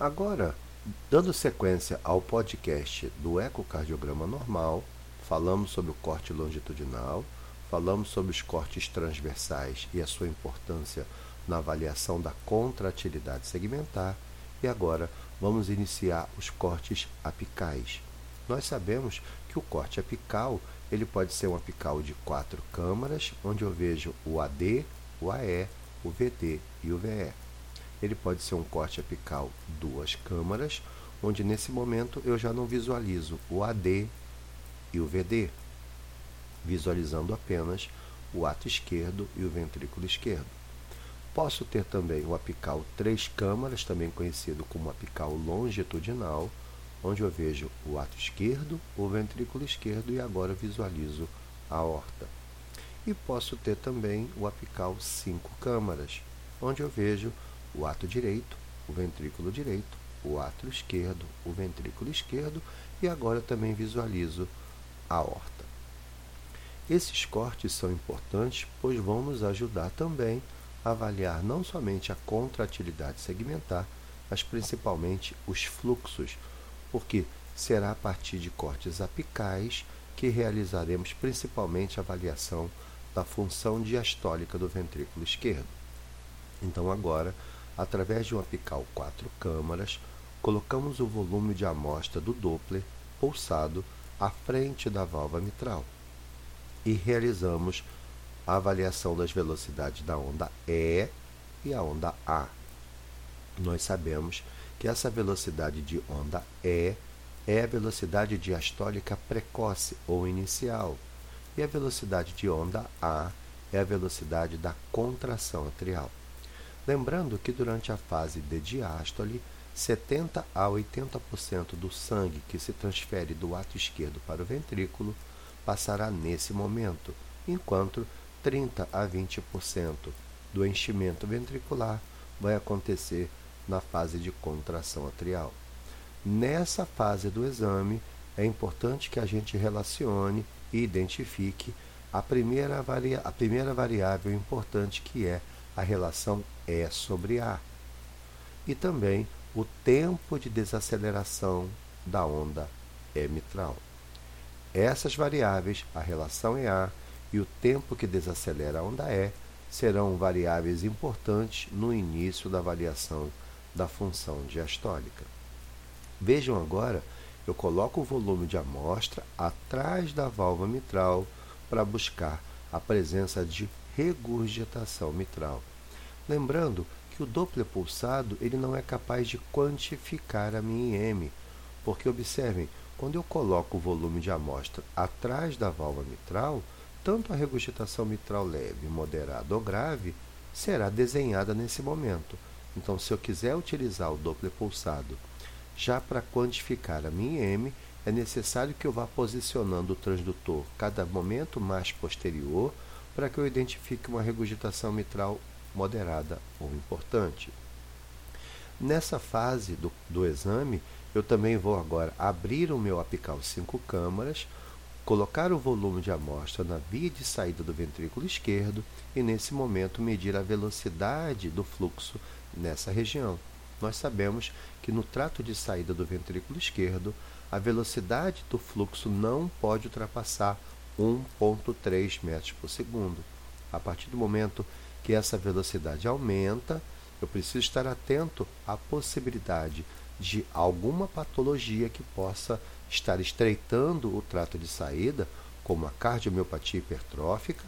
Agora, dando sequência ao podcast do ecocardiograma normal, falamos sobre o corte longitudinal, falamos sobre os cortes transversais e a sua importância na avaliação da contratilidade segmentar e agora vamos iniciar os cortes apicais. Nós sabemos que o corte apical ele pode ser um apical de quatro câmaras, onde eu vejo o AD, o AE, o VD e o VE. Ele pode ser um corte apical duas câmaras, onde nesse momento eu já não visualizo o AD e o VD, visualizando apenas o ato esquerdo e o ventrículo esquerdo. Posso ter também o apical três câmaras, também conhecido como apical longitudinal, onde eu vejo o ato esquerdo, o ventrículo esquerdo e agora visualizo a aorta. E posso ter também o apical cinco câmaras, onde eu vejo o ato direito, o ventrículo direito, o ato esquerdo, o ventrículo esquerdo e agora também visualizo a aorta. Esses cortes são importantes, pois vão nos ajudar também avaliar não somente a contratilidade segmentar, mas principalmente os fluxos, porque será a partir de cortes apicais que realizaremos principalmente a avaliação da função diastólica do ventrículo esquerdo. Então, agora, através de um apical quatro câmaras, colocamos o volume de amostra do Doppler pulsado à frente da válvula mitral e realizamos a avaliação das velocidades da onda E e a onda A. Nós sabemos que essa velocidade de onda E é a velocidade diastólica precoce ou inicial, e a velocidade de onda A é a velocidade da contração atrial. Lembrando que durante a fase de diástole, 70 a 80% do sangue que se transfere do ato esquerdo para o ventrículo passará nesse momento, enquanto 30 a 20% do enchimento ventricular vai acontecer na fase de contração atrial. Nessa fase do exame, é importante que a gente relacione e identifique a primeira, varia a primeira variável importante que é a relação E sobre A. E também o tempo de desaceleração da onda E mitral. Essas variáveis, a relação EA e o tempo que desacelera a onda E serão variáveis importantes no início da avaliação da função diastólica. Vejam agora, eu coloco o volume de amostra atrás da válvula mitral para buscar a presença de regurgitação mitral. Lembrando que o Doppler pulsado ele não é capaz de quantificar a minha IM, porque observem, quando eu coloco o volume de amostra atrás da válvula mitral, tanto a regurgitação mitral leve, moderada ou grave será desenhada nesse momento. Então, se eu quiser utilizar o Doppler pulsado já para quantificar a minha M, é necessário que eu vá posicionando o transdutor cada momento mais posterior para que eu identifique uma regurgitação mitral moderada ou importante. Nessa fase do, do exame, eu também vou agora abrir o meu apical 5 câmaras, colocar o volume de amostra na via de saída do ventrículo esquerdo e, nesse momento, medir a velocidade do fluxo nessa região. Nós sabemos que no trato de saída do ventrículo esquerdo, a velocidade do fluxo não pode ultrapassar 1,3 metros por segundo. A partir do momento que essa velocidade aumenta, eu preciso estar atento à possibilidade de alguma patologia que possa estar estreitando o trato de saída, como a cardiomiopatia hipertrófica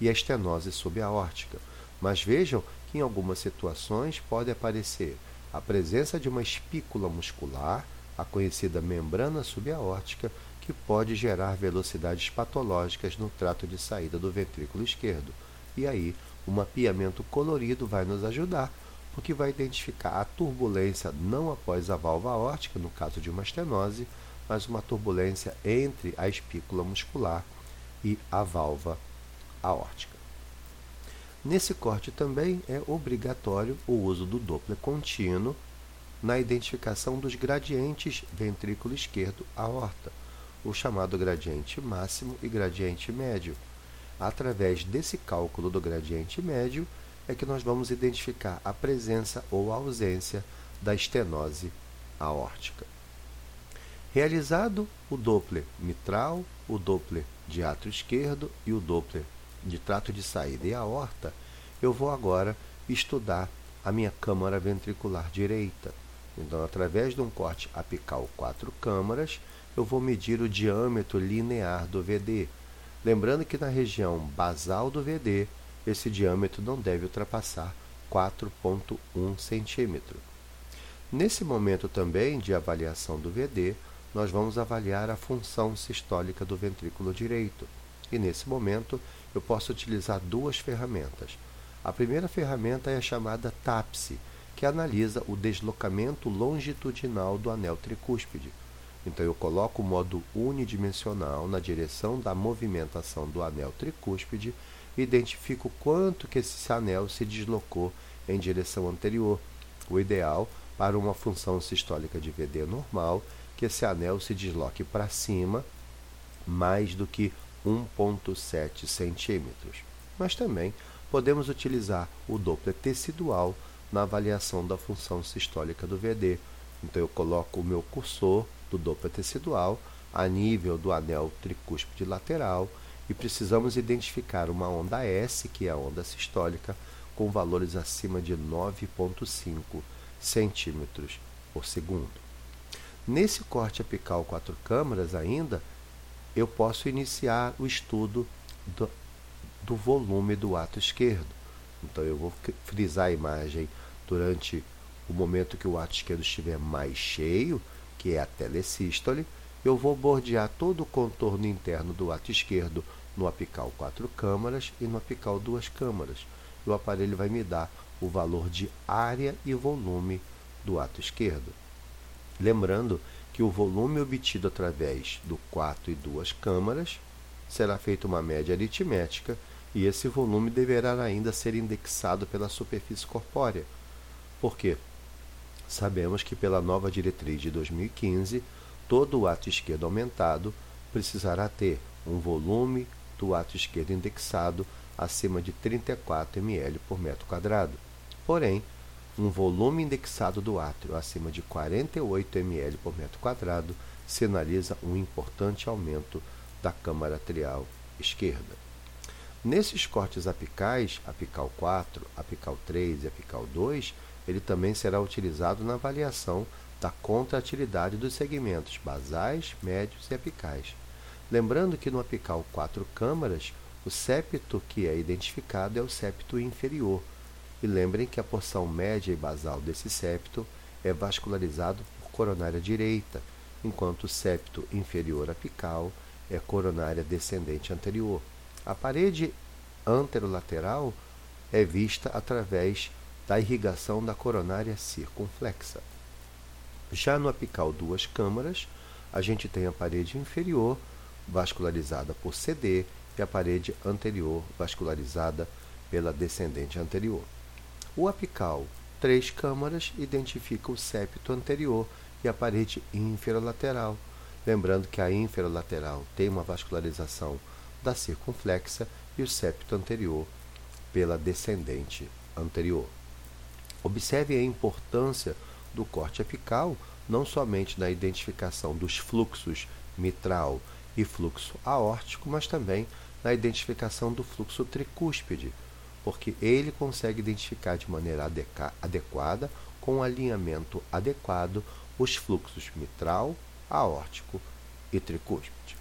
e a estenose subaórtica. Mas vejam que em algumas situações pode aparecer a presença de uma espícula muscular, a conhecida membrana subaórtica, que pode gerar velocidades patológicas no trato de saída do ventrículo esquerdo. E aí, um mapeamento colorido vai nos ajudar porque vai identificar a turbulência não após a válvula aórtica, no caso de uma estenose, mas uma turbulência entre a espícula muscular e a válvula aórtica. Nesse corte também é obrigatório o uso do Doppler contínuo na identificação dos gradientes ventrículo esquerdo aorta, o chamado gradiente máximo e gradiente médio. Através desse cálculo do gradiente médio, é que nós vamos identificar a presença ou a ausência da estenose aórtica. Realizado o Doppler mitral, o Doppler de átrio esquerdo e o Doppler de trato de saída e aorta, eu vou agora estudar a minha câmara ventricular direita. Então, através de um corte apical quatro câmaras, eu vou medir o diâmetro linear do VD. Lembrando que na região basal do VD, esse diâmetro não deve ultrapassar 4,1 centímetro. Nesse momento também de avaliação do VD, nós vamos avaliar a função sistólica do ventrículo direito. E nesse momento, eu posso utilizar duas ferramentas. A primeira ferramenta é a chamada TAPSE, que analisa o deslocamento longitudinal do anel tricúspide. Então eu coloco o modo unidimensional na direção da movimentação do anel tricúspide e identifico quanto que esse anel se deslocou em direção anterior. O ideal para uma função sistólica de VD normal que esse anel se desloque para cima mais do que 1,7 centímetros. Mas também podemos utilizar o Doppler tecidual na avaliação da função sistólica do VD. Então eu coloco o meu cursor do Doppler tecidual a nível do anel tricúspide lateral e precisamos identificar uma onda S, que é a onda sistólica, com valores acima de 9,5 centímetros por segundo. Nesse corte apical quatro câmaras ainda, eu posso iniciar o estudo do, do volume do ato esquerdo. Então eu vou frisar a imagem durante o momento que o ato esquerdo estiver mais cheio, que é a telesístole, eu vou bordear todo o contorno interno do ato esquerdo no apical quatro câmaras e no apical duas câmaras. O aparelho vai me dar o valor de área e volume do ato esquerdo. Lembrando que o volume obtido através do quarto e duas câmaras será feita uma média aritmética e esse volume deverá ainda ser indexado pela superfície corpórea. Por quê? Sabemos que pela nova diretriz de 2015, todo o ato esquerdo aumentado precisará ter um volume do ato esquerdo indexado acima de 34 ml por metro quadrado. Porém, um volume indexado do átrio acima de 48 ml por metro quadrado sinaliza um importante aumento da câmara atrial esquerda. Nesses cortes apicais, apical 4, apical 3 e apical 2, ele também será utilizado na avaliação da contratilidade dos segmentos basais, médios e apicais. Lembrando que no apical 4 câmaras, o septo que é identificado é o septo inferior, e lembrem que a porção média e basal desse septo é vascularizado por coronária direita, enquanto o septo inferior apical é coronária descendente anterior. A parede anterolateral é vista através da irrigação da coronária circunflexa. Já no apical duas câmaras, a gente tem a parede inferior vascularizada por CD e a parede anterior vascularizada pela descendente anterior. O apical, três câmaras, identifica o septo anterior e a parede inferolateral. Lembrando que a inferolateral tem uma vascularização da circunflexa e o septo anterior pela descendente anterior. Observe a importância do corte apical, não somente na identificação dos fluxos mitral e fluxo aórtico, mas também na identificação do fluxo tricúspide, porque ele consegue identificar de maneira adequada, com alinhamento adequado, os fluxos mitral, aórtico e tricúspide.